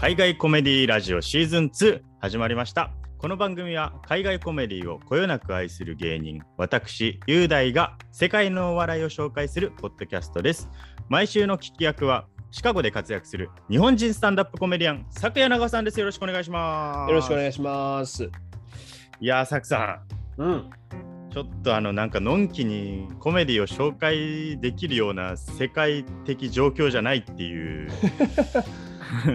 海外コメディラジオシーズン2始まりました。この番組は海外コメディをこよなく愛する芸人私雄大が世界のお笑いを紹介するポッドキャストです。毎週の聞き役はシカゴで活躍する日本人スタンダップコメディアン佐久谷長さんです。よろしくお願いします。よろしくお願いします。いやー佐久さうん。ん。ちょっとあのなんかのんきにコメディを紹介できるような世界的状況じゃないっていう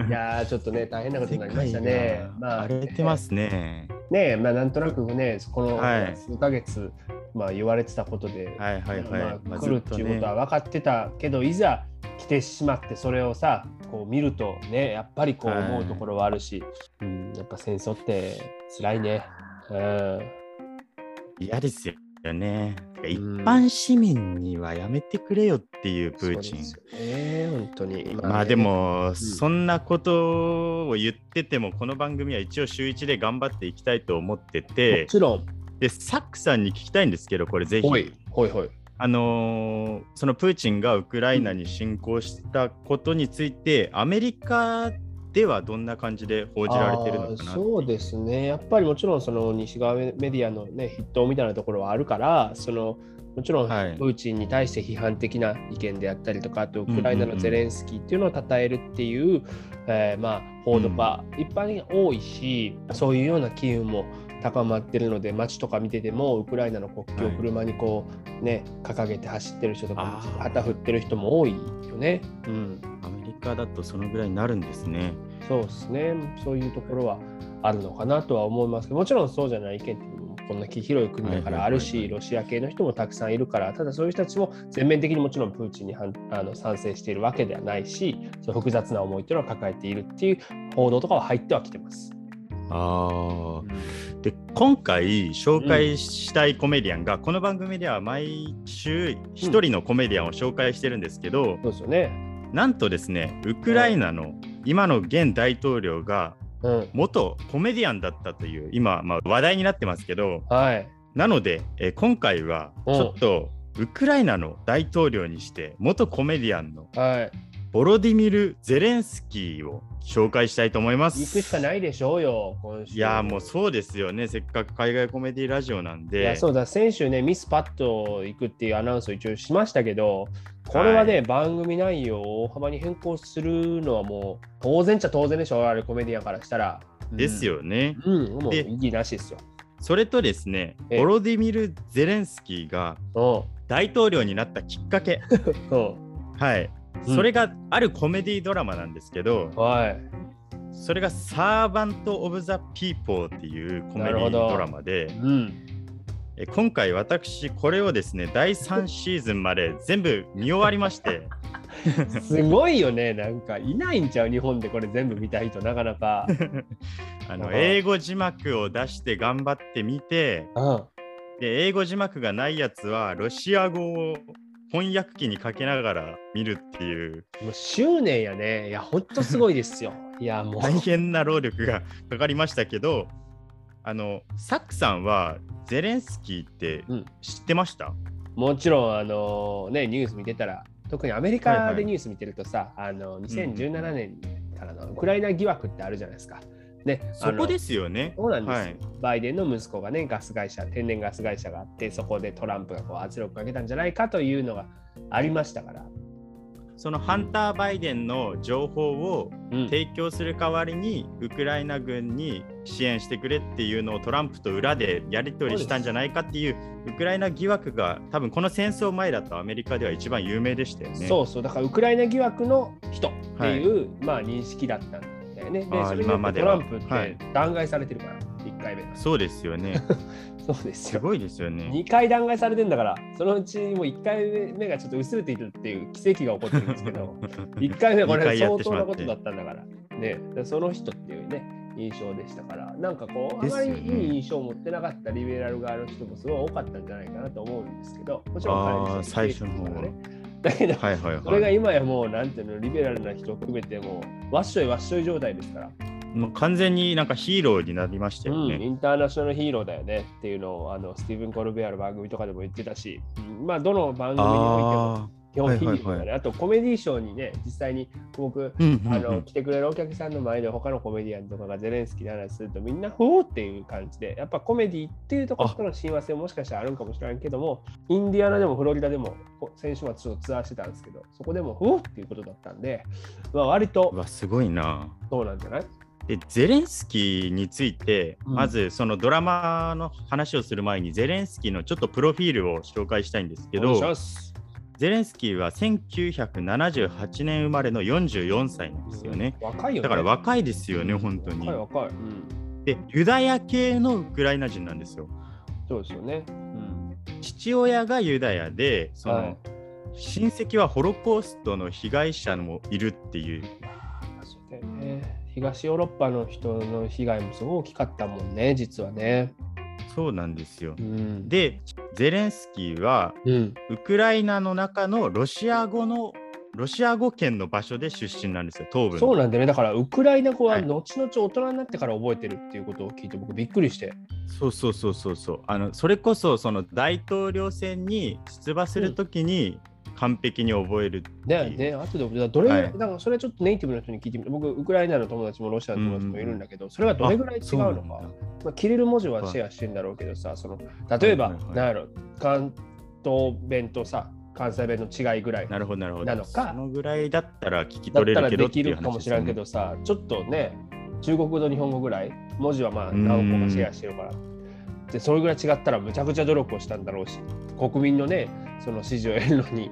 いやー、ちょっとね、大変なことになりましたね。まあ、荒れてますね。ねえ、まあ、なんとなくね、このはい数ヶ月、まあ、言われてたことで、はいはいはい。まあ、まあ来るっていうことは分かってたけど、いざ来てしまって、それをさ、こう見るとね、やっぱりこうはい思うところはあるし、うん、やっぱ戦争って辛いね。うん。嫌ですよね。てか一うん般市民にはやめてくれよっていうプーチン。そうですよね、本当に。まあねでも、そんなことを言ってても、この番組は一応週1で頑張っていきたいと思ってもて、ちろん、で、サックさんに聞きたいんですけど、これぜひ。ほい、ほいほい。あのーそのプーチンがウクライナに侵攻したことについて、アメリカではどんな感じで報じられてるのかなそうですね、やっぱりもちろんその西側メディアの、ね、筆頭みたいなところはあるから、そのもちろんプはい。ーチンに対して批判的な意見であったりとか、あとウクライナのゼレンスキーっていうのを称えるっていう、えーまあ、報道が一般的に多いし、そういうような機運も高まってるので、街とか見てても、ウクライナの国旗をはい車にこう、ね、掲げて走ってる人とか旗振ってる人も多いよね。うんカだとそのぐらいになるんですね。そうですね、そういうところはあるのかなとは思いますけど、もちろんそうじゃない意見っていうのも、こんな広い国だからあるし、ロシア系の人もたくさんいるから、ただそういう人たちも全面的にもちろんプーチンに反あの賛成しているわけではないし、そう複雑な思いっていうのを抱えているっていう報道とかは入ってはきてます。ああ。で今回紹介したいコメディアンが、この番組では毎週一人のコメディアンを紹介してるんですけど、そうですよね。なんとですねウクライナの今の現大統領がうん。元コメディアンだったという今、まあ、話題になってますけどはい。なので、えー今回はちょっとウクライナの大統領にして元コメディアンのはい。ボロディミル・ゼレンスキーを紹介したいと思います。行くしかないでしょうよ、今週。いやーもうそうですよねせっかく海外コメディラジオなんいでやそうだ、先週ね、ミスパッと行くっていうアナウンスを一応しましたけど、これはね、は番組内容を大幅に変更するのはもう当然っちゃ当然でしょ、あれコメディアンからしたら。ですよね。うん。うん、もうで意義なしですよ。それとですねええボロディミル・ゼレンスキーがう大統領になったきっかけ。はい、うんそれがあるコメディドラマなんですけど、はい。それがサーバント・オブ・ザ・ピーポーっていうコメディドラマでうん。え今回私これをですね第3シーズンまで全部見終わりまして すごいよね、なんかいないんちゃう、日本でこれ全部見た人、なかなか。あのうん英語字幕を出して頑張ってみてうん。で英語字幕がないやつはロシア語を翻訳機にかけながら見るっていうもう執念やね。いや、ほんとすごいですよ。いや、もう。大変な労力がかかりましたけどあのサックさんはゼレンスキーってうん知ってました、もちろん、あのね、ニュース見てたら、特にアメリカでニュース見てるとさ、あの2017年からのウクライナ疑惑ってあるじゃないですか。ね、そこですすよね。そうなんですよ、はいバイデンの息子がね、ガス会社、天然ガス会社があって、そこでトランプがこう圧力かけたんじゃないかというのがありましたから。そのハンター・バイデンの情報をうん提供する代わりにウクライナ軍に支援してくれっていうのをトランプと裏でやり取りしたんじゃないかっていうウクライナ疑惑が多分この戦争前だとアメリカでは一番有名でしたよね。そうそう、だからウクライナ疑惑の人っていう、まあ、認識だったんだよね。で、それではトランプっはいて弾劾されてるから、1回目。そうですよね。そうですよ。すごいですよね。2回弾劾されてんだから、そのうちもう1回目がちょっと薄れているっていう奇跡が起こってるんですけど、1回目はこれ相当なことだったんだから、ね、でその人っていうね、印象でしたから、なんかこう、あまりいい印象を持ってなかったリベラル側の人もすごい多かったんじゃないかなと思うんですけど、もちろん彼自身あー最初の方はね。だけど、はいはいそれがはい。今やもう、なんていうの、リベラルな人を含めてもう、わっしょいわっしょい状態ですから、もう完全になんかヒーローになりましたようん、ね。インターナショナルヒーローだよねっていうのをあのスティーブン・コルベアの番組とかでも言ってたし、うんまあ、どの番組においても本ヒーローがね、はいはいはあとコメディーショーにね、実際に僕、うんうんうん。あの来てくれるお客さんの前で他のコメディアンとかがゼレンスキーの話するとみんなふおーっていう感じでやっぱコメディっていうところとの親和性ももしかしたらあるんかもしれないけどもインディアナでもフロリダでもこ先週末ちょっとツアーしてたんですけどそこでもふおーっていうことだったんで、まあ、割とうわすごいな。そうなんじゃない？でゼレンスキーについて、うん。まずそのドラマの話をする前にゼレンスキーのちょっとプロフィールを紹介したいんですけどお願いしますゼレンスキーは1978年生まれの44歳なんですよね。若いよね。だから若いですよね、本当に若い。若い。うん、で、ユダヤ系のウクライナ人なんですよ。そうですよね。うん、父親がユダヤで、その、はい親戚はホロコーストの被害者もいるっていう。そうだよね。東ヨーロッパの人の被害もすごい大きかったもんね、実はね。そうなんですよう。ん、で、ゼレンスキーはうん、ウクライナの中のロシア語のロシア語圏の場所で出身なんですよ、東部の。そうなんだよね。だから、ウクライナ語ははい後々大人になってから覚えてるっていうことを聞いて、僕びっくりして。そうそうそうそうそうあのそれこそその大統領選に出馬するときに完璧に覚えるっていう、ね、ね、後で、どれぐらい、はい。だからそれちょっとネイティブの人に聞いてみて、僕、ウクライナの友達もロシアの友達もいるんだけど、それはどれぐらい違うのか。まあ、キリル文字はシェアしてんだろうけどさ、その例えば、はいはいはい。なんやろ、関東弁とさ、関西弁の違いぐらいなるほどなるほど。なのか。そのぐらいだったら聞き取れるけどできるかもしれんけどさ、ちょっとね、中国語と日本語ぐらい、文字はまあうん。何個かシェアしてるから。で、それぐらい違ったらむちゃくちゃ努力をしたんだろうし、国民のね、その支持を得るのに、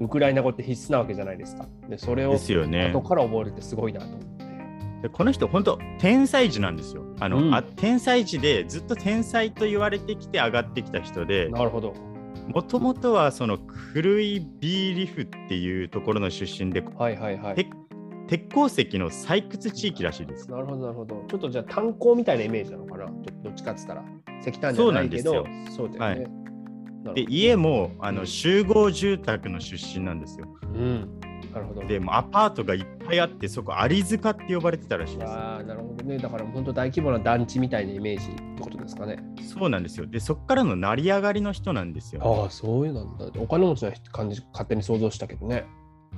ウクライナ語って必須なわけじじゃないですか。で、それ。を後。から覚えるってすごいなと思って。でこの人本当天才児なんですよあの、うんあ。天才児でずっと天才と言われてきて上がってきた人で、なるほど。もともとはそのクルイビーリフっていうところの出身で、はいはいはい。鉄鉄鉱石の採掘地域らしいです。なるほどなるほど。ちょっとじゃあ炭鉱みたいなイメージなのかな？どどっちかっつったら。石炭じゃないけど、そうそうだよね。なるほどで家もあの集合住宅の出身なんですよ。うん。なるほど。でもうアパートがいっぱいあってそこアリ塚って呼ばれてたらしいです。ああ、なるほどね。だから本当大規模な団地みたいなイメージってことですかね。そうなんですよ。でそこからの成り上がりの人なんですよ。ああ、そういうなんだ。お金持ちな感じ、勝手に想像したけどね。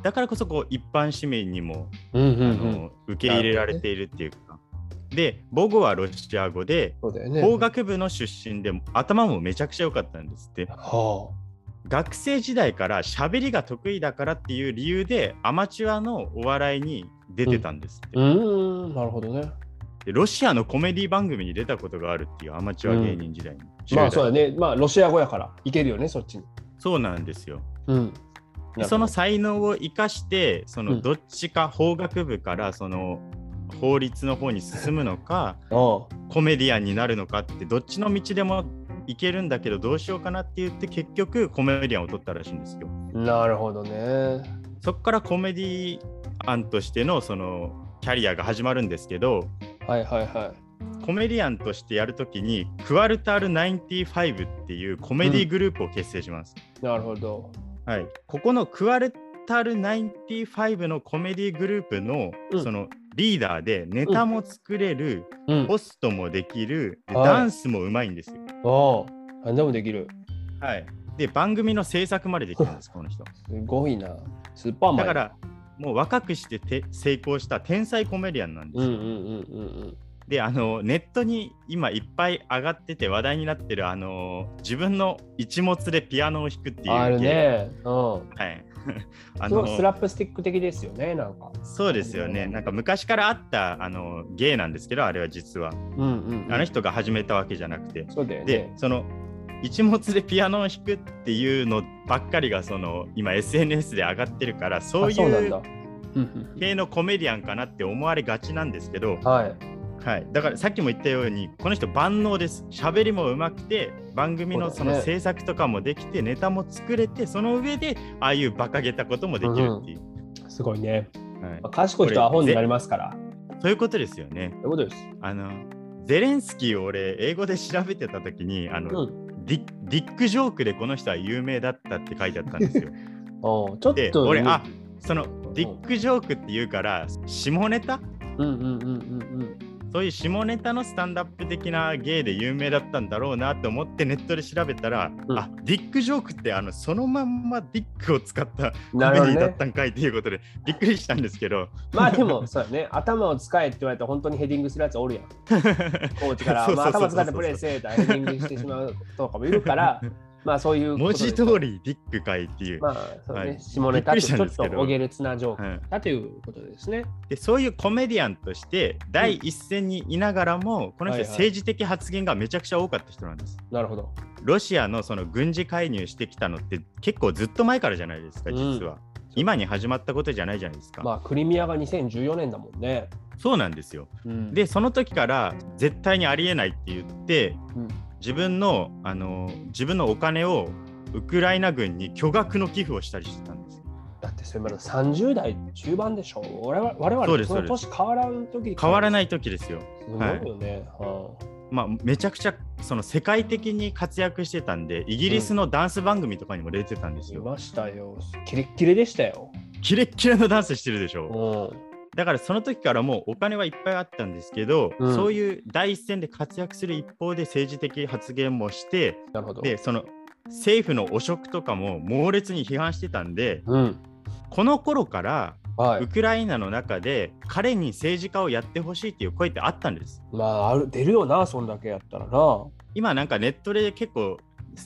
だからこそこう一般市民にも、うんうんあの受け入れられているっていうか。で母語はロシア語でね。法学部の出身で頭もめちゃくちゃ良かったんですって。は学生時代から喋りが得意だからっていう理由でアマチュアのお笑いに出てたんですって、あ。うーん、なるほどね。でロシアのコメディ番組に出たことがあるっていうアマチュア芸人時代に、10代まあそうだね。まあロシア語やから、いけるよね、そっちに。そうなんですようん。でその才能を生かしてそうのんどっちか法学部からその法律の方に進むのかあコメディアンになるのかってどっちの道でもいけるんだけどどうしようかなって言って結局コメディアンを取ったらしいんですよ。あ、なるほどね。そこからコメディアンとしてのそのキャリアが始まるんですけどはいはいはコメディアンとしてやるときにクワルタル95っていうコメディグループを結成します。い。なるほど。はい、ここのクワルタル95のコメディグループのうんそのリーダーでネタも作れる、うん。ホストもできる、ではいダンスもうまいんですよ。ああ、何でもできる。はい、で番組の制作までできるんです、この人。すごいな。スーパーマン。だからもう若くしてて成功した天才コメディアンなんですよ。うんうんうんうんであのネットに今いっぱい上がってて話題になってるあの自分の一物でピアノを弾くってうん。いうある芸ね。うん。はい あのスラップスティック的ですよね、なんか。そうですよね。なんか昔からあったあの芸なんですけどあれは実は。うんうん、あの人が始めたわけじゃなくて。そうだよね。でその一物でピアノを弾くっていうのばっかりがその今 SNS で上がってるからそういう系のコメディアンかなって思われがちなんですけど、はい。はい、だからさっきも言ったようにこの人万能です。喋りも上手くて番組のその制作とかもできて、ネタも作れてその上でああいう馬鹿げたこともできるっていう、すごいね。はい。まあ、賢い人はアホになりますから。そういうことですよね。そういうことです。あのゼレンスキーを俺英語で調べてた時にあの、うん。ディディック・ジョークでこの人は有名だったって書いてあったんですよ。ちょっでと。俺あそのディック・ジョークって言うから下ネタ？うんうんうんうんそういう下ネタのスタンダップ的な芸で有名だったんだろうなと思ってネットで調べたら、うんあディックジョークってあのそのまんまディックを使ったコメディだっ。たんかいということでびっくりしたんですけどまあでも、そうだね。頭を使えって言われたら本当にヘディングするやつおるやん。コーチから、頭使ってプレーせえとヘディングしてしまうとかもいるから、まあそういう文字通りディックかいっていう、まあそうね、はい下ネタとちょっとおげれつなジョークはいだということですね。でそういうコメディアンとして第一線にいながらも、この人はいはい政治的発言がめちゃくちゃ多かった人なんです。なるほど。ロシアのその軍事介入してきたのって結構ずっと前からじゃないですか、実は。今に始まったことじゃないじゃないですか。まあクリミアが2014年だもんね。そうなんですよ。うんで、その時から絶対にありえないって言って、うん自分のあの自分のお金をウクライナ軍に巨額の寄付をしたりしてたんです。だってそれまだ30代中盤でしょ。我々我々その年変わらん時変わらい。ない時ですよ。すごいよね。はまあ、めちゃくちゃその世界的に活躍してたんで、イギリスのダンス番組とかにも出てたんですよ。いましたよ。キレッキレでしたよ。キレッキレのダンスしてるでしょ。うん。だからその時からもうお金はいっぱいあったんですけど、うんそういう第一線で活躍する一方で政治的発言もして、なるほど。で、その政府の汚職とかも猛烈に批判してたんで、うん。この頃からはいウ。クライナの中で彼に政治家をやってほしいっていう声ってあったんです。まあある出るよな、そんだけやったらな。今なんかネットで結構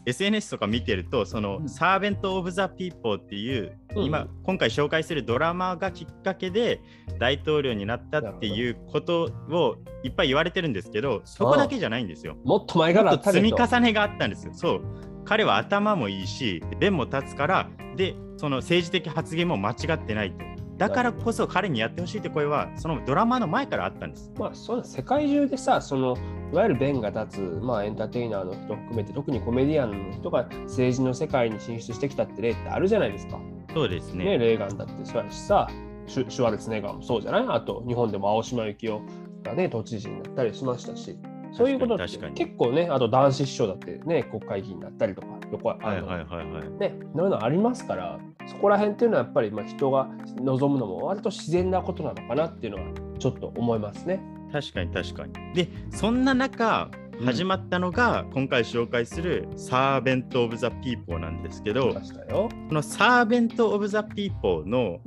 SNS とか見てるとその、うんサーベント・オブ・ザ・ピーポーっていう、うん今今回紹介するドラマがきっかけで大統領になったっていうことをいっぱい言われてるんですけどそこだけじゃないんですよ。もっと前から積み重ねがあったんですよ。そう彼は頭もいいし弁も立つからでその政治的発言も間違ってないと。だからこそ彼にやってほしいって声はそのドラマの前からあったんです。まあ、そ世界中でさ、そのいわゆる弁が立つ、まあ、エンターテイナーの人含めて、特にコメディアンの人が政治の世界に進出してきたって例ってあるじゃないですか。そうですね。ね、レーガンだってそうやしさ、シュシュワルツェネッガーもそうじゃない？あと、日本でも青島幸男がね、都知事になったりしましたし、そういうことって結構ね、あと男子師匠だってね、国会議員になったりとか、横あのはいはいはいはい。ね、そういうのありますから、そこら辺っていうのはやっぱりまあ人が望むのも割と自然なことなのかなっていうのはちょっと思いますね。確かに確かに。で、そんな中、始まったのが、今回紹介するサーベント・オブ・ザ・ピーポーなんですけど。このサーベント・オブ・ザ・ピーポーの。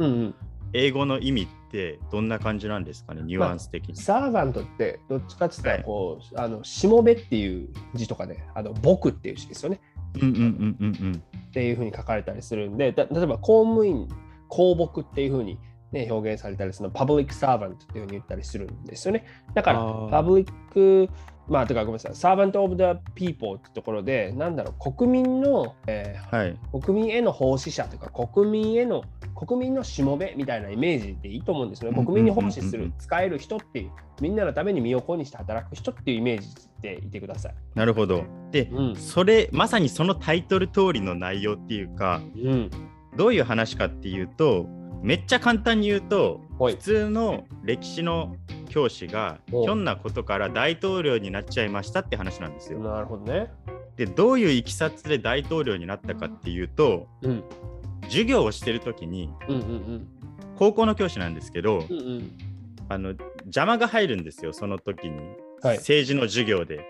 英語の意味ってどんな感じなんですかね、ニュアンス的に。サーバントってどっちかって言ったはいらこう、あのしもべっていう字とかで、あの僕っていう字ですよね。うんうんうんうんうん。っていうふうに書かれたりするんで、だ例えば公務員、公僕っていうふうに、ね、表現されたりするの、パブリックサーバントっていうふうに言ったりするんですよね。だからパブリック、まあ、とかごめんなさい、サーバント・オブ・ザ・ピーポーってところで、なんだろう、国民の、えーはい。国民への奉仕者というか、国民への、国民のしもべみたいなイメージでいいと思うんですよね。うん国民に奉仕する使える人っていう、みんなのために身を粉にして働く人っていうイメージでいてください。なるほど。で、うん。それ、まさにそのタイトル通りの内容っていうか、うん。どういう話かっていうと、めっちゃ簡単に言うと、はい普通の歴史の教師がひおょんなことから大統領になっちゃいましたって話なんですよ。なるほどね。でどういういきさつで大統領になったかっていうとうん。授業をしてる時にうんうんうん。高校の教師なんですけどうんうん。あの邪魔が入るんですよその時に、はい政治の授業で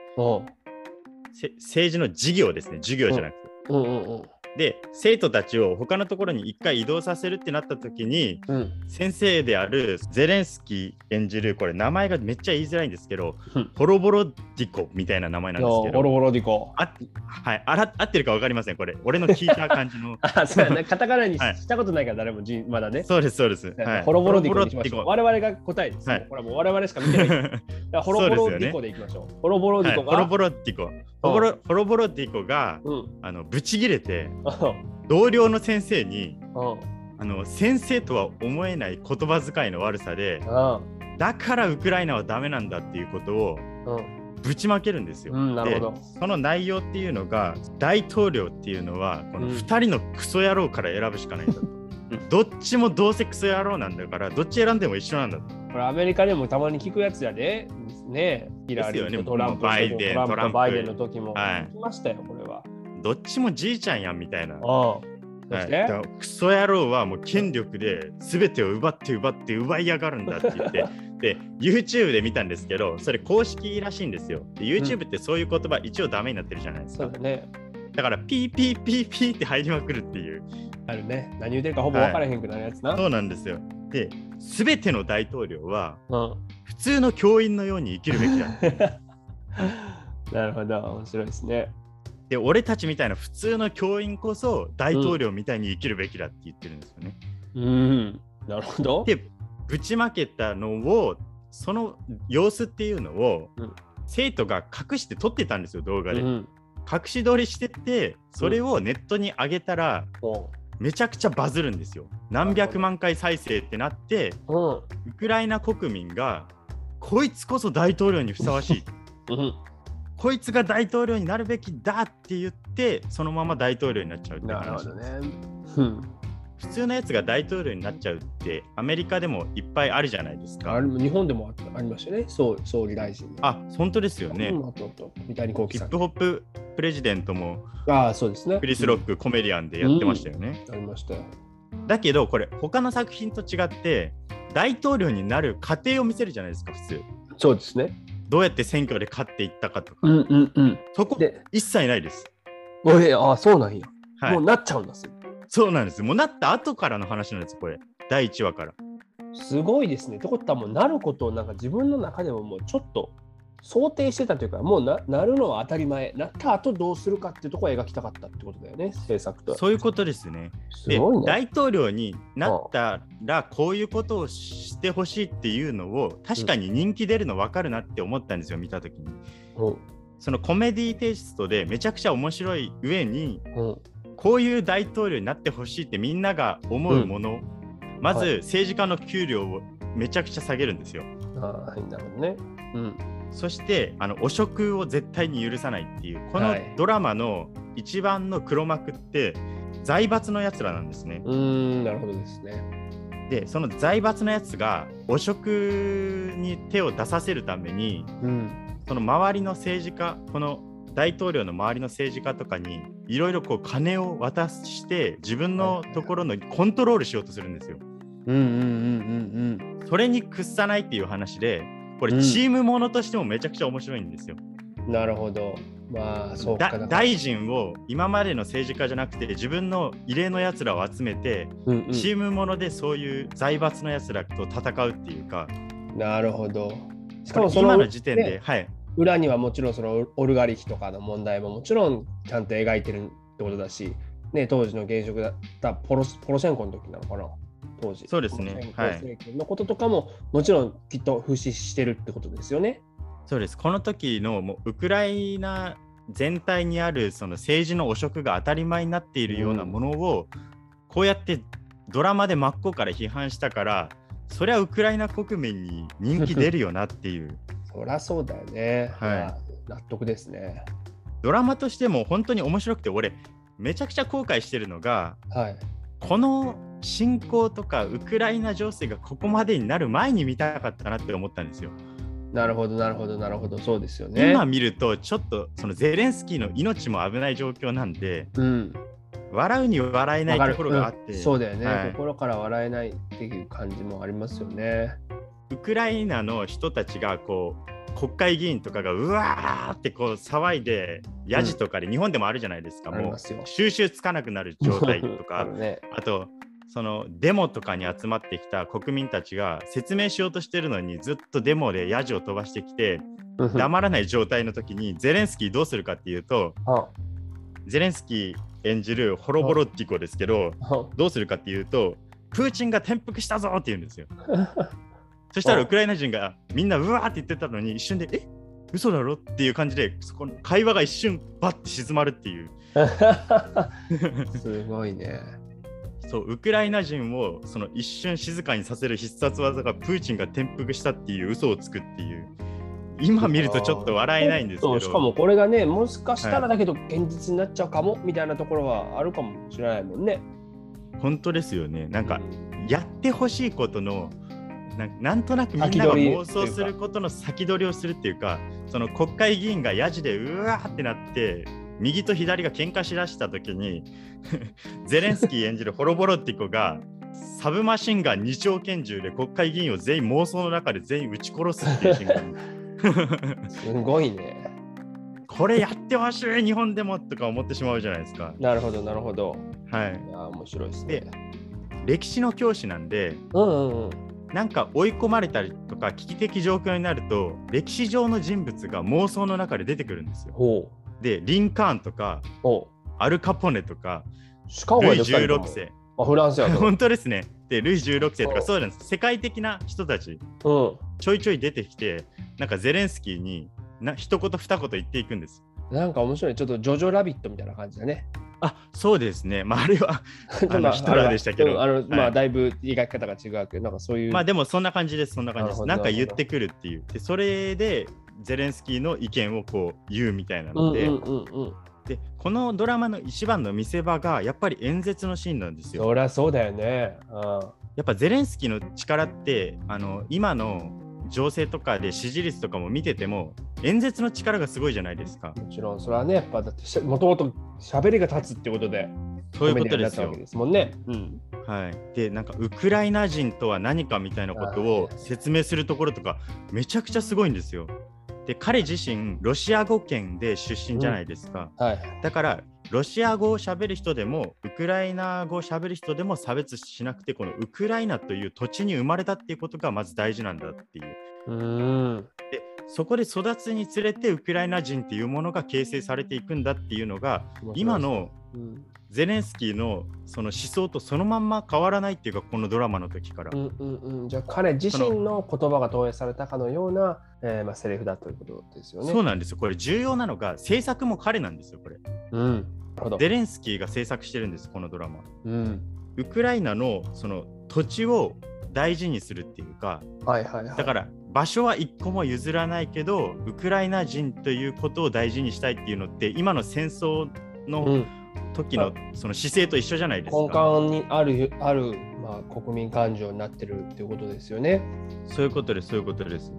政治の授業ですね授業じゃなくて。うんうんうん。で生徒たちを他のところに一回移動させるってなった時にうん。先生であるゼレンスキー演じるこれ名前がめっちゃ言いづらいんですけど、うんホロボロディコみたいな名前なんですけどボロボロディコ。あはいあら合ってるか分かりませんこれ俺の聞いた感じの あ、そうやね。カタカナにはいしたことないから誰もじまだね。そうですそうです、はい、ホロボロディコでいきましょう。我々が答えです。はいこれはもう我々しか見てない。ホロボロディコでいきましょう。ホロボロディコが。はいホロボロディコホロボロボロディコがうん。あのブチギレてうん同僚の先生にうんあの先生とは思えない言葉遣いの悪さでだからウクライナはダメなんだっていうことをうんぶちまけるんですよ。うん、なるほどで。その内容っていうのが大統領っていうのはこのうん2人のクソ野郎から選ぶしかないんだと。どっちもどうせクソ野郎なんだからどっち選んでも一緒なんだと。これアメリカでもたまに聞くやつやで。ねヒラリーとトランプバイデントランプバイデンの時もはいましたよ、これは。どっちもじいちゃんやんみたいな。うん。そはい、クソ野郎はもう権力で全てを奪って奪って奪いやがるんだって言って で YouTube で見たんですけどそれ公式らしいんですよで YouTube ってそういう言葉一応ダメになってるじゃないですか、そうだね。だからピーピーピーピーって入りまくるっていうあるね。何言ってるかほぼ分からへんくなるやつな。そうなんですよで全ての大統領はうん。普通の教員のように生きるべきだ なるほど。面白いですね。で俺たちみたいな普通の教員こそ大統領みたいに生きるべきだって言ってるんですよね、うん。なるほど。でぶちまけたのをその様子っていうのを、うん生徒が隠して撮ってたんですよ動画で、うん。隠し撮りしててそれをネットに上げたら、おめちゃくちゃバズるんですよ何百万回再生ってなってうん。ウクライナ国民がこいつこそ大統領にふさわしいうん。こいつが大統領になるべきだって言ってそのまま大統領になっちゃうって話どね。うん。普通のやつが大統領になっちゃうってアメリカでもいっぱいあるじゃないですかあれも日本でもあありましたね。総総理大臣。あ本当ですよね、ヒップ。ホッププレジデントもああ、そうですね。クリス・ロックコメディアンでやってましたよね、ありましたよ。だけどこれ他の作品と違って大統領になる過程を見せるじゃないですか普通そうですね。どうやって選挙で勝っていったかとか、うんうんうん。そこで、一切ないですおい、ああ、そうなんや。はいもうなっちゃうんですよ。そうなんですもうなった後からの話なんですこれ第1話からすごいですね。ってことはもうなることをなんか自分の中でももうちょっと想定してたというか、もうななるのは当たり前。なった後どうするかっていうところを描きたかったってことだよね、制作と。そういうことですねですごいね。大統領になったらこういうことをしてほしいっていうのを確かに人気出るの分かるなって思ったんですよ見た時にうんそのコメディテイストでめちゃくちゃ面白い上にうんこういう大統領になってほしいってみんなが思うもの、まずはい政治家の給料をめちゃくちゃ下げるんですよああ、なるほどね。うん。そしてあの汚職を絶対に許さないっていうこのはいドラマの一番の黒幕って財閥のやつらなんですね。うーん、なるほどですね。でその財閥のやつが汚職に手を出させるためにうん。その周りの政治家この大統領の周りの政治家とかにいろいろこう金を渡して自分のところのコントロールしようとするんですよ。うんうんうんうんそれに屈さないっていう話でこれうんチームものとしてもめちゃくちゃ面白いんですよ。うん。なるほど。まあ、そうか。大臣を今までの政治家じゃなくて自分の異例のやつらを集めて、うんうんチームものでそういう財閥のやつらと戦うっていうかなるほど。しかもその今の時点で、ねはい裏にはもちろんそのオルガリヒとかの問題ももちろんちゃんと描いてるってことだし、ね、当時の現職だったポロポロシェンコの時なのかな当時。そうですねはいのこととかももちろんきっと風刺してるってことですよね。そうですこの時のもうウクライナ全体にあるその政治の汚職が当たり前になっているようなものを、こうやってドラマで真っ向から批判したからそりゃウクライナ国民に人気出るよなっていう そりゃそうだよね。はいまあ納得ですね。ドラマとしても本当に面白くて俺めちゃくちゃ後悔してるのがはい。この侵攻とかウクライナ情勢がここまでになる前に見たかったなって思ったんですよ。なるほど、なるほど、なるほど、そうですよね。今見るとちょっとそのゼレンスキーの命も危ない状況なんでうん、笑うに笑えないところがあって、うんそうだよね、はい。心から笑えないっていう感じもありますよね。ウクライナの人たちがこう国会議員とかがうわーってこう騒いでヤジとかで、日本でもあるじゃないですか。もう収集つかなくなる状態とあか るね、あとそのデモとかに集まってきた国民たちが説明しようとしてるのにずっとデモでヤジを飛ばしてきて黙らない状態の時にゼレンスキーどうするかっていうとあ。ゼレンスキー演じるホロボロッティコですけどあ。どうするかっていうとプーチンが転覆したぞって言うんですよ。そしたらウクライナ人がみんなうわーって言ってたのに一瞬でえ？嘘だろ？っていう感じでそこの会話が一瞬バッて静まるっていう。すごいね。そうウクライナ人をその一瞬静かにさせる必殺技がプーチンが転覆したっていう嘘をつくっていう。今見るとちょっと笑えないんですけど。しかもこれがね、もしかしたらだけど現実になっちゃうかもみたいなところはあるかもしれないもんね。本当ですよね。なんかうん。やってほしいことのななんとなくみんなが妄想することの先取りをするっていうかその国会議員がヤジでうわーってなって右と左が喧嘩しだした時に ゼレンスキー演じるホロボロッティコがサブマシンガン二丁拳銃で国会議員を全員妄想の中で全員撃ち殺すっていうシーンすごいね。これやってほしい日本でもとか思ってしまうじゃないですか。なるほど、なるほど。はいい。面白いですね。歴史の教師なんでうんうんうん。なんか追い込まれたりとか危機的状況になると歴史上の人物が妄想の中で出てくるんですよ。ほでリンカーンとかアルカポネとかルイで二人とも16世あ、フランスやと。本当ですね。でルイ16世とうんかそうなんです世界的な人たちうちょいちょい出てきてなんかゼレンスキーにな一言二言言っていくんです。ん。なんか面白い。ちょっとジョジョラビットみたいな感じだね。あそうですね。まああれは あのまヒトラーでしたけどうんあの、まあ、はいだいぶ描き方が違うけど、なんかそういう。まあでもそんな感じですそんな感じです。なんか言ってくるっていう。でそれでゼレンスキーの意見をこう言うみたいなので、うんうんうんうん。でこのドラマの一番の見せ場がやっぱり演説のシーンなんですよ。そりゃそうだよね。うん。やっぱゼレンスキーの力ってあの今の情勢とかで支持率とかも見てても演説の力がすごいじゃないですか。もちろん、それはね、やっぱだってし、もともと喋りが立つってことで、そういうことですよ。ですもんね。うん。はい、でなんかウクライナ人とは何かみたいなことを説明するところとかめちゃくちゃすごいんですよ。で彼自身ロシア語圏で出身じゃないですか。はい。だからロシア語を喋る人でもウクライナ語を喋る人でも差別しなくてこのウクライナという土地に生まれたっていうことがまず大事なんだっていう。うーん。でそこで育つにつれてウクライナ人っていうものが形成されていくんだっていうのが今のうんゼレンスキーのその思想とそのまんま変わらないっていうかこのドラマの時から。うんうんうん、じゃあ彼自身の言葉が投影されたかのような、えーまあ、セリフだということですよね。そうなんですよ。これ重要なのが制作も彼なんですよ、これ。うん。ゼレンスキーが制作してるんです、このドラマ。うん。ウクライナのその土地を大事にするっていうか、はいはいはい。だから場所は一個も譲らないけど、ウクライナ人ということを大事にしたいっていうのって、今の戦争のうん、時のその姿勢と一緒じゃないです根か。幹にあるある、まあ、国民感情になってるっていうことですよね。そういうことです、そういうことです。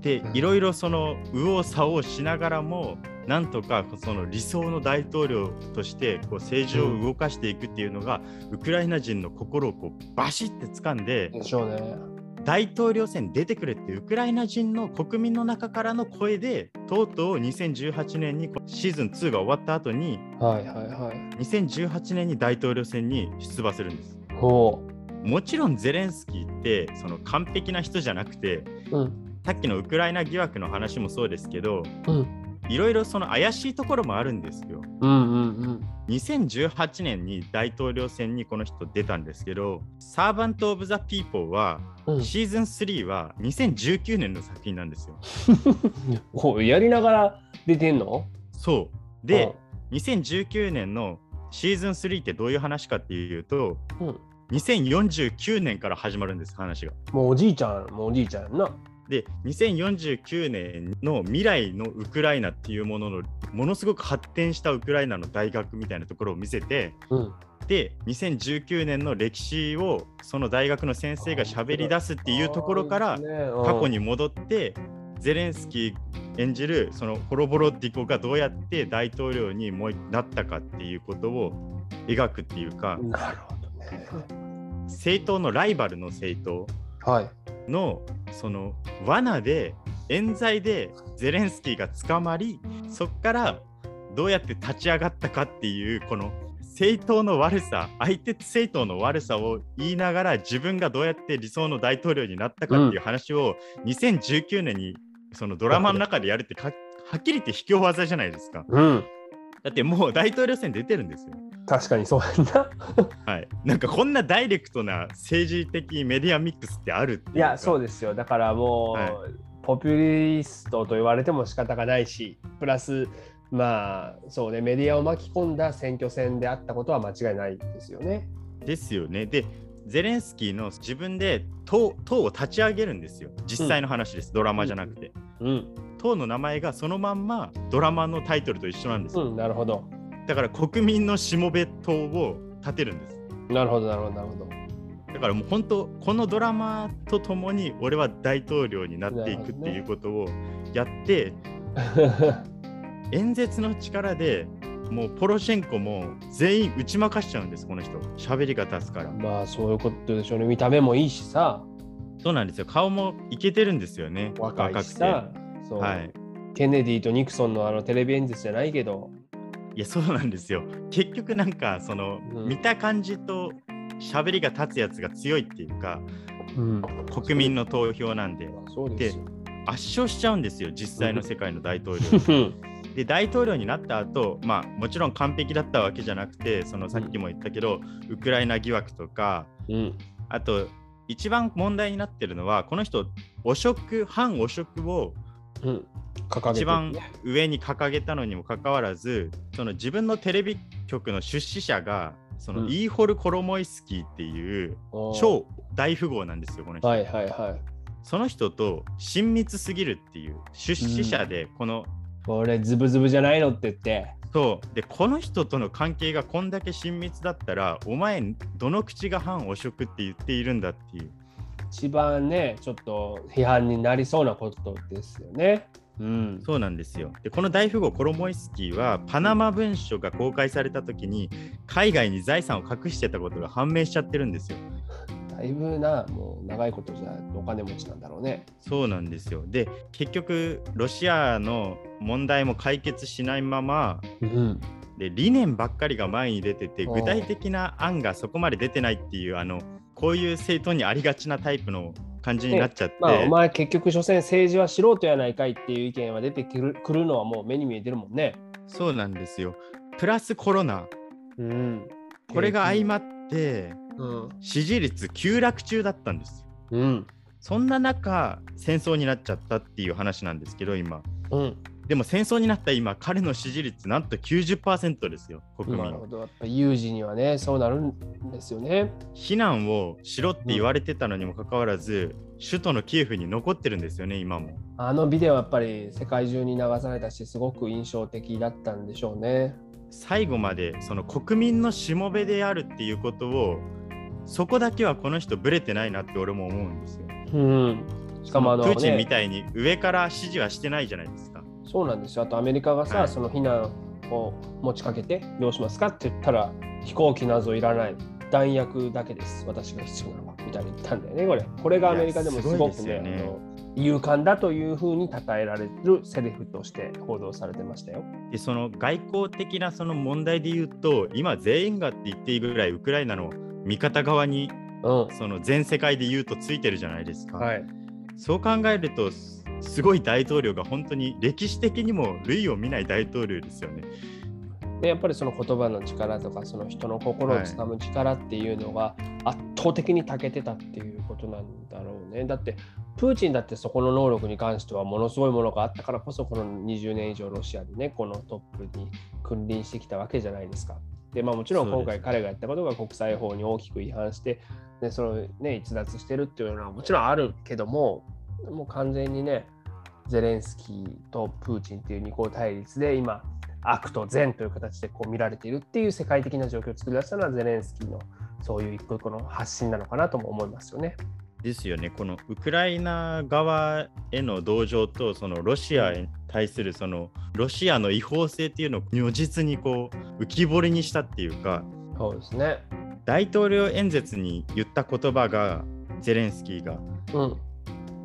でう、んいろいろその右往左往しながらも、なんとかその理想の大統領としてこう政治を動かしていくっていうのが、ウクライナ人の心をこうバシッて掴んで、でしょうね。大統領選出てくれってウクライナ人の国民の中からの声で、とうとう2018年にシーズン2が終わった後に、はいはいはい。2018年に大統領選に出馬するんです。ほもちろんゼレンスキーってその完璧な人じゃなくて、う。うん。さっきのウクライナ疑惑の話もそうですけど、うん。いろいろその怪しいところもあるんですよ。うんうんうん。2018年に大統領選にこの人出たんですけど、サーバント・オブ・ザ・ピーポーは、うん、シーズン3は2019年の作品なんですよ。やりながら出てんの？そう。で、2019年のシーズン3ってどういう話かっていうと、うん、うん2049年から始まるんです、話が。もうおじいちゃん、もうおじいちゃんな。で、2049年の未来のウクライナっていうものの、ものすごく発展したウクライナの大学みたいなところを見せて、うん。で、2019年の歴史をその大学の先生が喋り出すっていうところから、過去に戻って、ゼレンスキー演じるそのホロボロディコがどうやって大統領にもうなったかっていうことを描くっていうか、なるほどね。政党のライバルの政党はい。のその罠で冤罪でゼレンスキーが捕まりそこからどうやって立ち上がったかっていうこの政党の悪さ相手政党の悪さを言いながら自分がどうやって理想の大統領になったかっていう話を2019年にそのドラマの中でやるってかはっきり言って卑怯技じゃないですか。うん。だってもう大統領選出てるんですよ。確かにそうやんな。はい。なんかこんなダイレクトな政治的メディアミックスってあるっていや、そうでですよ。だからもう、はいポピュリストと言われても仕方がないし、プラス、まあ、そうね、メディアを巻き込んだ選挙戦であったことは間違いないですよね。ですよね。で、ゼレンスキーの自分で党党を立ち上げるんですよ。実際の話です、ドラマじゃなくて。うん。党の名前がそのまんまドラマのタイトルと一緒なんですよ。うん、なるほど。だから国民のしもべ党を立てるんです。なるほど、なるほど、なるほど。だからもう本当、このドラマとともに俺は大統領になっていくっていうことをやって、演説の力でもうポロシェンコも全員打ち負かしちゃうんです、この人。喋りが立つから。まあそういうことでしょうね。見た目もいいしさ、そうなんですよ。顔もいけてるんですよね。若いしさ、そうはい。ケネディとニクソンのあのテレビ演説じゃないけど、いや、そうなんですよ。結局なんか、その、うん見た感じと喋りが立つやつが強いっていうか、うん、国民の投票なんで、そうですよ。圧勝しちゃうんですよ、実際の世界の大統領。で大統領になった後、まあもちろん完璧だったわけじゃなくてそのさっきも言ったけど、ウクライナ疑惑とかうん、あと一番問題になってるのはこの人汚職反汚職を一番上に掲げたのにもかかわらずその自分のテレビ局の出資者がそのうん。イーホル・コロモイスキーっていう超大富豪なんですよこの人、はいはいはい。その人と親密すぎるっていう出資者でこの、これズブズブじゃないのって言って。そうでこの人との関係がこんだけ親密だったらお前どの口が反汚職って言っているんだっていう一番ね、ちょっと批判になりそうなことですよね。うん。そうなんですよでこの大富豪コロモイスキーはパナマ文書が公開された時に海外に財産を隠してたことが判明しちゃってるんですよだいぶな、もう長いことじゃお金持ちなんだろうね。そうなんですよで結局ロシアの問題も解決しないままうん。で理念ばっかりが前に出てて具体的な案がそこまで出てないっていうあのこういう政党にありがちなタイプの感じになっちゃって、まあ、お前結局、所詮政治は素人やないかいっていう意見は出てくるくるのはもう目に見えてるもんね。そうなんですよプラスコロナうん。これが相まっってうん。支持率急落中だったんですようん。そんな中戦争になっちゃったっていう話なんですけど今うん。でも戦争になった今彼の支持率なんと90%ですよ国民なるほど。やっぱ有事にはね、そうなるんですよね。避難をしろって言われてたのにもかかわらず、首都のキエフに残ってるんですよね今もあのビデオはやっぱり世界中に流されたし、すごく印象的だったんでしょうね。最後までその国民のしもべであるっていうことをそこだけはこの人ブレてないなって俺も思うんですよ。うん。しかもあの、プーチンみね、たいに上から指示はしてないじゃないですか。そうなんですよ。あとアメリカがさ、はいその避難を持ちかけて、どうしますかって言ったら、飛行機などいらない。弾薬だけです。私が必要なのは。みたいに言ったんだよね、これ。これがアメリカでもすごくね、ね勇敢だというふうに称えられるセリフとして報道されてましたよ。でその外交的なその問題で言うと今全員がって言っていいぐらいウクライナの味方側にうん。その全世界で言うとついてるじゃないですか。はい。そう考えるとすすごい大統領が本当に歴史的にも類を見ない大統領ですよね。でやっぱりその言葉の力とかその人の心をつかむ力っていうのが圧倒的に長けてたっていうことなんだろうね。だってプーチンだってそこの能力に関してはものすごいものがあったからこそこの20年以上ロシアでねこのトップに君臨してきたわけじゃないですか。でまあもちろん今回彼がやったことが国際法に大きく違反して、ね、それをね逸脱してるっていうのはもちろんあるけどももう完全にねゼレンスキーとプーチンっていう二項対立で今悪と善という形でこう見られているっていう世界的な状況を作り出したのはゼレンスキーのそういう一個一個の発信なのかなとも思いますよね。ですよね、このウクライナ側への同情と、そのロシアに対するそのロシアの違法性っていうのを如実にこう浮き彫りにしたっていうか、そうですね。大統領演説に言った言葉が、ゼレンスキーが、うん。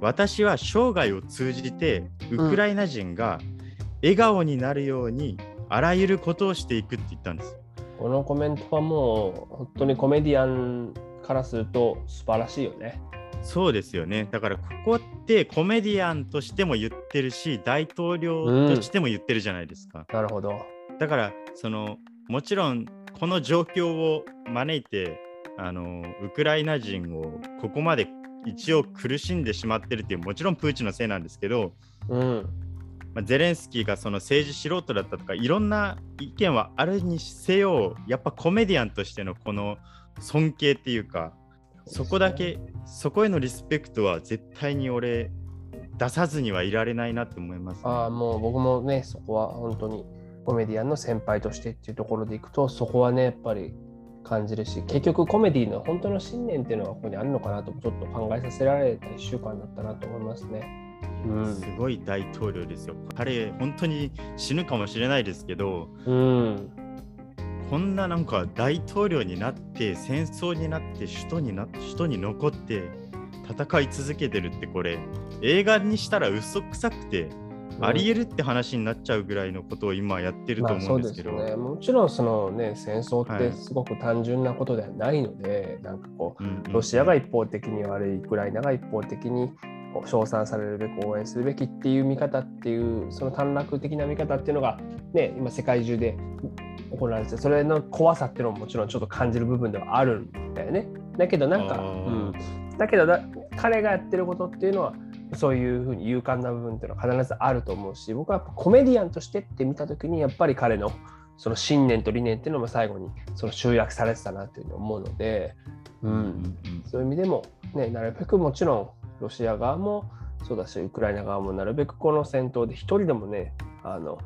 私は生涯を通じてウクライナ人が笑顔になるようにあらゆることをしていくって言ったんです。このコメントはもう本当にコメディアンからすると素晴らしいよね。そうですよね。だからここってコメディアンとしても言ってるし、大統領としても言ってるじゃないですか。なるほど。だからそのもちろんこの状況を招いてあのウクライナ人をここまで一応苦しんでしまってるっていうもちろんプーチンのせいなんですけど、うん。まあ、ゼレンスキーがその政治素人だったとかいろんな意見はあるにせよやっぱコメディアンとしてのこの尊敬っていうかそこだけそこへのリスペクトは絶対に俺出さずにはいられないなって思います、ああ、もう僕もね、そこは本当にコメディアンの先輩としてっていうところでいくと、そこはね、やっぱり感じるし、結局コメディの本当の信念っていうのがここにあるのかなと、ちょっと考えさせられた1週間だったなと思いますね。いうん。すごい大統領ですよ。彼、本当に死ぬかもしれないですけど、うん。こんななんか大統領になって、戦争になって、首都にな首都に残って、戦い続けてるって、これ、映画にしたら嘘くさくて、ありえるって話になっちゃうぐらいのことを今やってるとまあ思うんですけど。そうですね、もちろんその、ね、戦争っはい。てすごく単純なことではないので、なんかこうんうんうロシアが一方的に悪いウクライナが一方的に称賛されるべく応援するべきっていう見方っていうその短絡的な見方っていうのが、ね、今世界中で行われててそれの怖さっていうのももちろんちょっと感じる部分ではあるんだよね。だけどなんか、あうーん、だけどだ彼がやってることっていうのはそういうふうに勇敢な部分っていうのは必ずあると思うし僕はコメディアンとしてって見た時にやっぱり彼のその信念と理念っていうのも最後にその集約されてたなっていうふうに思うので、ううんん、そういう意味でも、ね、なるべくもちろんロシア側もそうだしウクライナ側もなるべくこの戦闘で一人でもねあの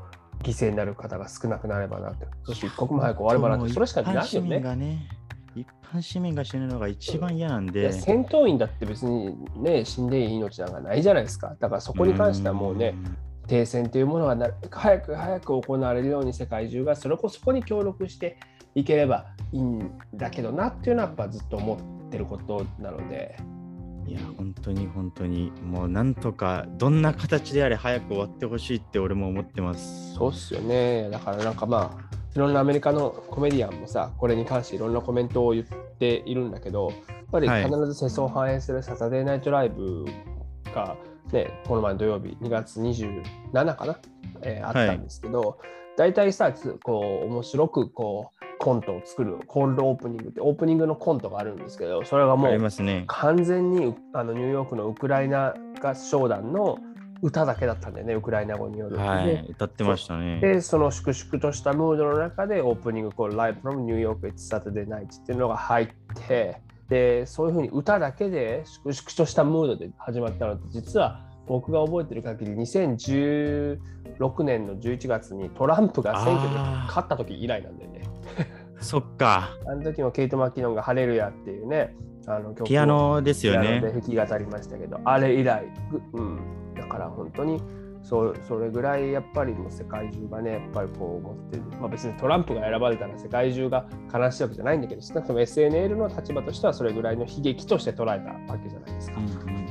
犠牲になる方が少なくなればなとそして一刻も早く終わればなとそれしかないよ一般市民ね。がね。一般市民が死ぬのが一番嫌なんで。戦闘員だって別にね死んでいい命なんかないじゃないですかだからそこに関してはもうね停戦というものがなるべく早く早く行われるように世界中がそれこそこに協力していければいいんだけどなっていうのはやっぱずっと思ってることなのでいや、本当に本当に、もうなんとか、どんな形であれ早く終わってほしいって俺も思ってます。そうっすよね。だからなんかまあいろんなアメリカのコメディアンもさこれに関していろんなコメントを言っているんだけどやっぱりはい。必ず世相を反映するサタデーナイトライブが、ね、この前の土曜日2月27かな、えーあったんですけど、大体さつこう面白くこうコントを作るコールドオープニングってオープニングのコントがあるんですけどそれがもう。完全にあのニューヨークのウクライナ合唱団の歌だけだったんだよねウクライナ語による。ではい、歌ってましたね。で、その粛々としたムードの中でオープニング、こう、Live from New York It's Saturday Night っていうのが入って、で、そういうふうに歌だけで粛々としたムードで始まったのって、実は僕が覚えてる限り、2016年の11月にトランプが選挙で勝った時以来なんだよね。そっか、あの時もケイト・マキノンがハレルヤっていうね、あの曲をピアノですよピアノでね。弾き語りましたけど、あれ以来、ぐうん、だから本当にそうそれぐらいやっぱりもう世界中がね、やっぱりこう思ってる、まあ、別にトランプが選ばれたら世界中が悲しいわけじゃないんだけど、少なくとも SNL の立場としてはそれぐらいの悲劇として捉えたわけじゃないですか。うん。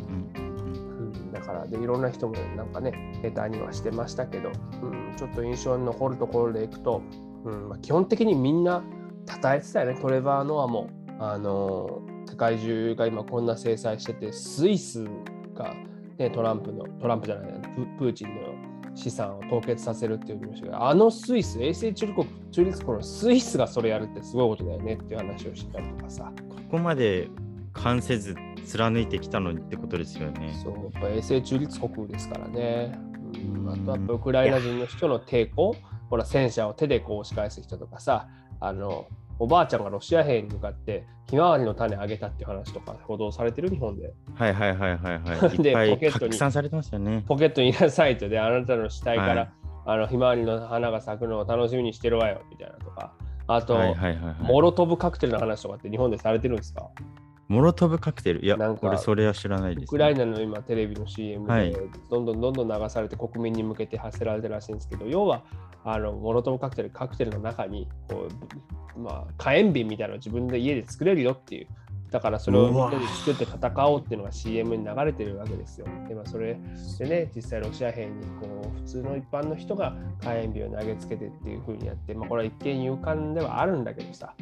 からでいろんな人もなんかね、ネタにはしてましたけど、うん、ちょっと印象に残るところでいくと、うん。まあ、基本的にみんな称えてたよね、トレバー・ノアも。あの世界中が今こんな制裁してて、スイスが、ね、トランプの、トランプじゃないプ、プーチンの資産を凍結させるっていう話が、あのスイス、衛星中立国中立国のスイスがそれやるってすごいことだよねっていう話をしてたりとかさ。ここまで関せず貫いてきたのにってことですよね。そう、やっぱ衛星中立国ですからね。うん、うんあとはウクライナ人の人の抵抗、ほら、戦車を手でこう押し返す人とかさ、あの、おばあちゃんがロシア兵に向かってひまわりの種あげたっていう話とか報道されてる日本で。はいはいはいはいはい。いでっぱいポケットに拡散されてますよね。ポケットに入れなさいとで、あなたの死体から、はいあのひまわりの花が咲くのを楽しみにしてるわよみたいなとか。あと、はいはいはいはい。モロトブカクテルの話とかって日本でされてるんですか？モロトブカクテル。いや、なんか俺それは知らないです、ね。ウクライナの今テレビの CM で、はいどんどんどんどん流されて国民に向けて発せられてるらしいんですけど要はあのモロトブカクテルカクテルの中にこう、まあ、火炎瓶みたいなのを自分で家で作れるよっていうだからそれをみんなで作って戦おうっていうのが CM に流れてるわけですよ。でまあ、それでね実際ロシア兵にこう普通の一般の人が火炎瓶を投げつけてっていう風にやって、まあ、これは一見勇敢ではあるんだけどさ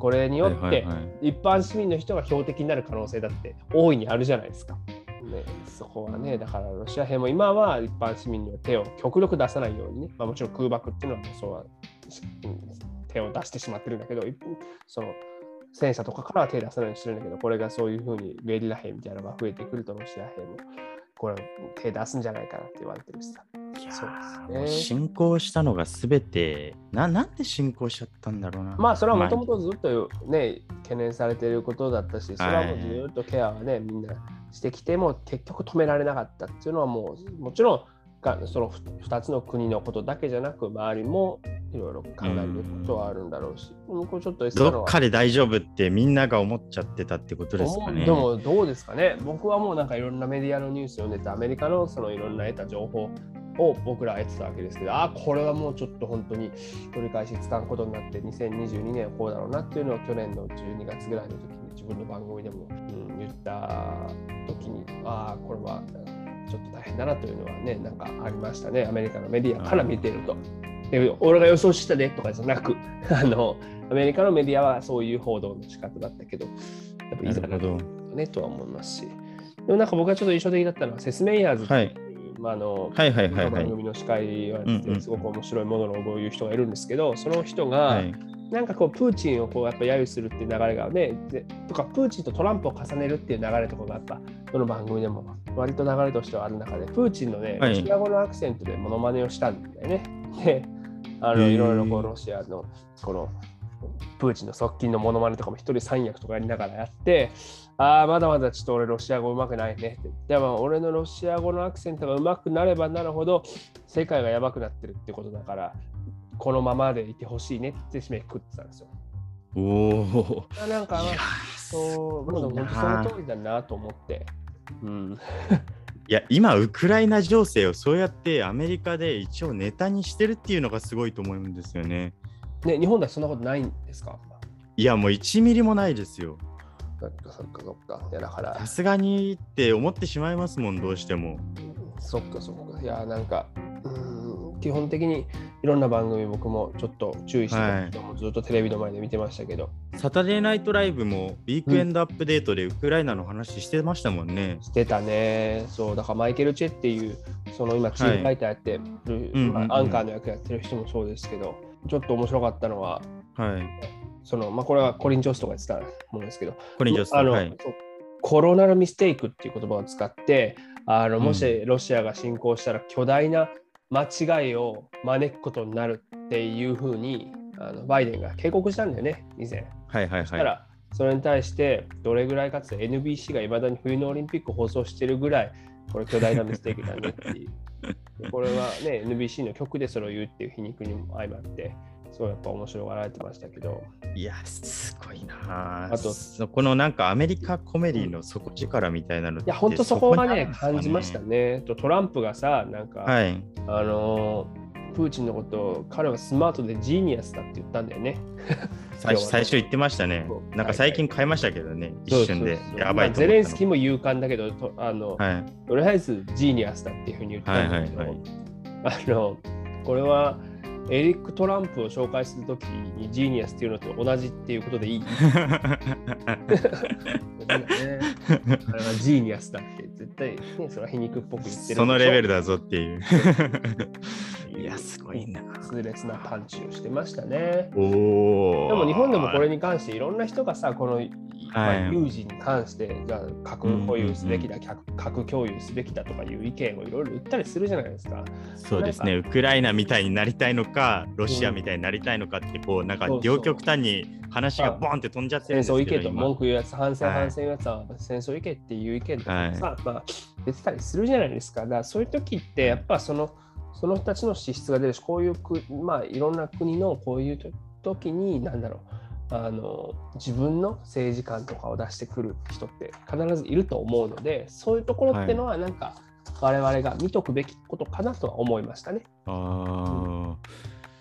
これによって、一般市民の人が標的になる可能性だって大いにあるじゃないですか。ね、そこはね、だからロシア兵も今は一般市民には手を極力出さないようにね、まあ、もちろん空爆っていうのはそうは、うん手を出してしまってるんだけど、その戦車とかからは手出さないようにしてるんだけど、これがそういうふうにゲリラ兵みたいなのが増えてくると、ロシア兵もこれ手出すんじゃないかなって言われてるしさ。いやそうーですねもう侵攻したのがすべてな、なんで侵攻しちゃったんだろうな。まあそれはもともとずっとね、懸念されていることだったし、それはもうはいずっとケアはね、みんなしてきても結局止められなかったっていうのはもうもちろんがその2つの国のことだけじゃなく周りもいろいろ考えることはあるんだろうし、うん、これちょっとどっかで大丈夫ってみんなが思っちゃってたってことですかね。でもどうですかね。僕はもうなんかいろんなメディアのニュースを読んでてアメリカのそのいろんな得た情報を僕ら得てたわけですけどああこれはもうちょっと本当に取り返しつかんことになって2022年はこうだろうなっていうのを去年の12月ぐらいの時に自分の番組でも、うん、言った時にああこれはちょっと大変だなというのはねなんかありましたね。アメリカのメディアから見てると。で俺が予想したねとかじゃなく あのアメリカのメディアはそういう報道の仕方だったけどやっぱいざなねとは思いますし。でもなんか僕がちょっと印象的だったのはセスメイヤーズっていう、はい。まあ、あの、はいはいはい、番組の司会はすごく面白いもののこういう人がいるんですけど、その人が、はい、なんかこうプーチンをこうやっぱ揶揄するっていう流れがねでとかプーチンとトランプを重ねるっていう流れとかがやっぱどの番組でも。割と流れとしてはある中でプーチンのね、ロシア語のアクセントでモノマネをしたんだよね。であのいろいろこうロシアのこのプーチンの側近のモノマネとかも一人三役とかやりながらやってああまだまだちょっと俺ロシア語うまくないね。ってでも俺のロシア語のアクセントがうまくなればなるほど世界がやばくなってるってことだからこのままでいてほしいねって締めくってたんですよ。おお。なんか、そう、本当その通りだなと思って。うん。いや今ウクライナ情勢をそうやってアメリカで一応ネタにしてるっていうのがすごいと思うんですよね。ね日本ではそんなことないんですか？いやもう1ミリもないですよ。そっかそっかそっか。いやだからさすがにって思ってしまいますもんどうしても。そっかそっか。いやなんかうん基本的にいろんな番組僕もちょっと注意してたけども、ずっとテレビの前で見てましたけど。サタデーナイトライブもウィークエンドアップデートでウクライナの話してましたもんね。してたね。そう、だからマイケル・チェっていう、その今チームライターやってる、はいアンカーの役やってる人もそうですけど、ちょっと面白かったのは、はい。そのまあ、これはコリン・ジョスとか言ってたものですけど、コリン・ジョスコロナルミステイクっていう言葉を使って、あのもしロシアが侵攻したら巨大な間違いを招くことになるっていうふうにあのバイデンが警告したんだよね、以前。はいはいはい。そしたら、それに対してどれぐらいかつ NBC がいまだに冬のオリンピック放送してるぐらい、これ巨大なミステイクだねっていう。これはね、NBC の曲でそれを言うっていう皮肉にも相まって、そうやっぱ面白がられてましたけど。いや、すごいな。あと、このなんかアメリカコメディの底力みたいなのいや、本当そこがね、感じましたね。とトランプがさ、なんか、はい、あのプーチンのことを彼はスマートで genius だって言ったんだよね。最初最初言ってましたね。なんか最近変えましたけどね、一瞬で。やばいゼレンスキーも勇敢だけど、とあの、はい、とりあえず genius だっていうふうに言ったんだけど、はいはいはい、あのこれはエリック・トランプを紹介するときに genius っていうのと同じっていうことでいい？あれはジーニアスだって絶対、ね、それは皮肉っぽく言ってるそのレベルだぞっていう。いや、すごいな。痛烈なパンチをしてましたね。おでも日本でもこれに関していろんな人がさ、このまあ、有事に関して、じゃあ核保有すべきだ、うんうんうん、核共有すべきだとかいう意見をいろいろ言ったりするじゃないですか。そうですね、ウクライナみたいになりたいのか、ロシアみたいになりたいのかって、こう、なんか両極端に話がボンって飛んじゃってるんですけど戦争行けと文句言うやつ、反戦反戦やつは戦争行けっていう意見とかさ、はい、まあ、出てたりするじゃないですか。だからそういう時って、やっぱその、その人たちの資質が出るし、こういうく、まあ、いろんな国のこういう時に、なんだろう。あの自分の政治観とかを出してくる人って必ずいると思うのでそういうところってのはなんか我々が見とくべきことかなとは思いましたね。あうん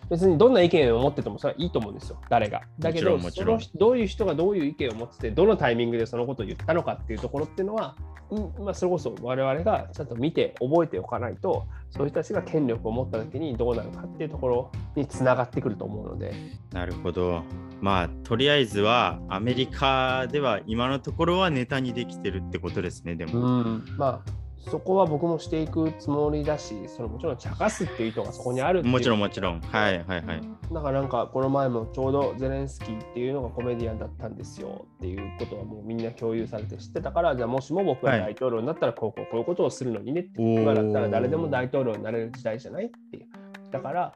別にどんな意見を持っててもそれはいいと思うんですよ、誰が。だけど、そのどういう人がどういう意見を持ってて、どのタイミングでそのことを言ったのかっていうところっていうのは、うんまあ、それこそ我々がちゃんと見て覚えておかないと、そういう人たちが権力を持った時にどうなるかっていうところにつながってくると思うので。なるほど。まあ、とりあえずはアメリカでは今のところはネタにできてるってことですね、でも。うん、まあそこは僕もしていくつもりだし、そのもちろん茶化すっていう意図がそこにあるもちろんもちろん。はいはいはい。だからなんかこの前もちょうどゼレンスキーっていうのがコメディアンだったんですよっていうことはもうみんな共有されて知ってたから、じゃあもしも僕が大統領になったらこうこうこういうことをするのにねって、今だったら誰でも大統領になれる時代じゃないっていう。だから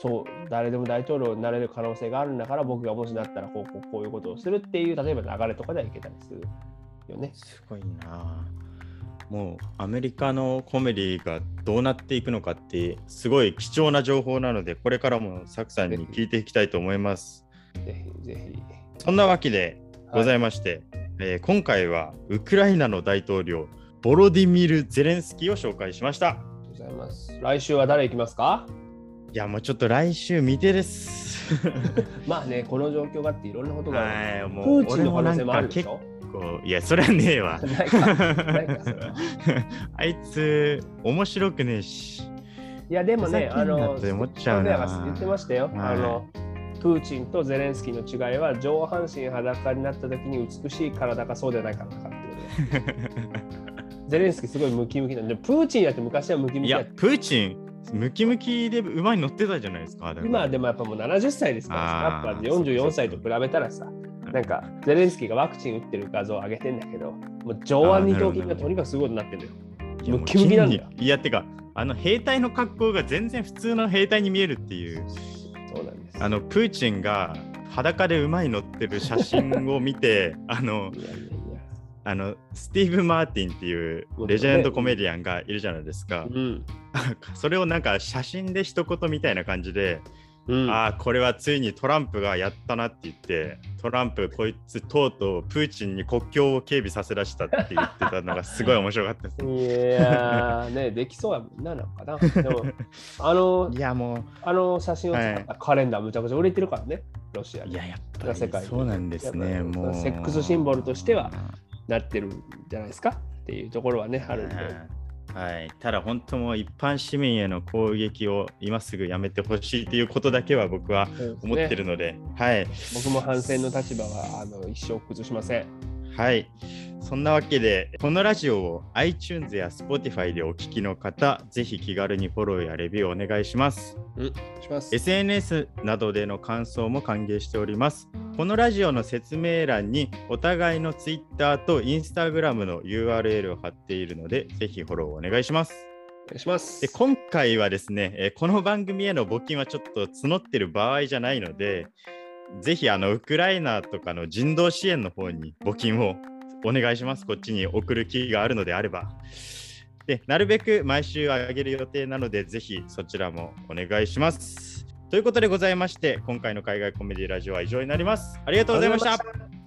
そう誰でも大統領になれる可能性があるんだから僕がもしなったらこうこうこういうことをするっていう例えば流れとかではいけたりするよね。すごいな。もうアメリカのコメディがどうなっていくのかってすごい貴重な情報なのでこれからもサクさんに聞いていきたいと思います。ぜひぜひ。そんなわけでございまして、えー今回はウクライナの大統領ボロディミル・ゼレンスキーを紹介しました。ございます。来週は誰行きますか？いやもうちょっと来週見てです。まあね、この状況があっていろんなことがある。はい、もプうーチンの可能性もあるでし結ょ構いやそれはねえわ。あいつ面白くねえし。いやでもね、あの、言ってましたよ。はいあの、プーチンとゼレンスキーの違いは上半身裸になった時に美しい体かそうじゃないかなかってことで。ゼレンスキーすごいムキムキなんで、プーチンやって昔はムキムいやキや。プーチンムキムキで馬に乗ってたじゃないですか。今はでもやっぱもう70歳ですからやっぱ44歳と比べたらさ、なんかゼレンスキーがワクチン打ってる画像を上げてんだけど、もう上腕二頭筋がとにかくすごいことになってるのよ。ムキムキなんだよいやてかあの兵隊の格好が全然普通の兵隊に見えるっていうそうなんです。あのプーチンが裸で馬に乗ってる写真を見て あのいやいやいや。あのスティーブ・マーティンっていうレジェンドコメディアンがいるじゃないですか。うん。それをなんか写真で一言みたいな感じで、うん、ああ、これはついにトランプがやったなって言って、トランプこいつとうとうプーチンに国境を警備させらしたって言ってたのがすごい面白かったです。いやーね、できそうはみんななのかな。でも、あのいやもあの写真を使ったカレンダーむちゃくちゃ売れてるからね、ロシアう、いで。ややっぱ世界そうなんですね。もう。セックスシンボルとしてはなってるんじゃないですかっていうところはね、あるんで。はい、ただ本当もう一般市民への攻撃を今すぐやめてほしいということだけは僕は思ってるので、はい、僕も反戦の立場はあの一生崩しません。はい。そんなわけで、このラジオを iTunes や Spotify でお聞きの方、ぜひ気軽にフォローやレビューお願いします。します。SNS などでの感想も歓迎しております。このラジオの説明欄にお互いの Twitter と Instagram の URL を貼っているので、ぜひフォローお願いします。お願いします。で今回はですね、えーこの番組への募金はちょっと募ってる場合じゃないので、ぜひあのウクライナとかの人道支援の方に募金をお願いします。こっちに送る気があるのであれば。で、なるべく毎週あげる予定なので、ぜひそちらもお願いします。ということでございまして、今回の海外コメディラジオは以上になります。ありがとうございました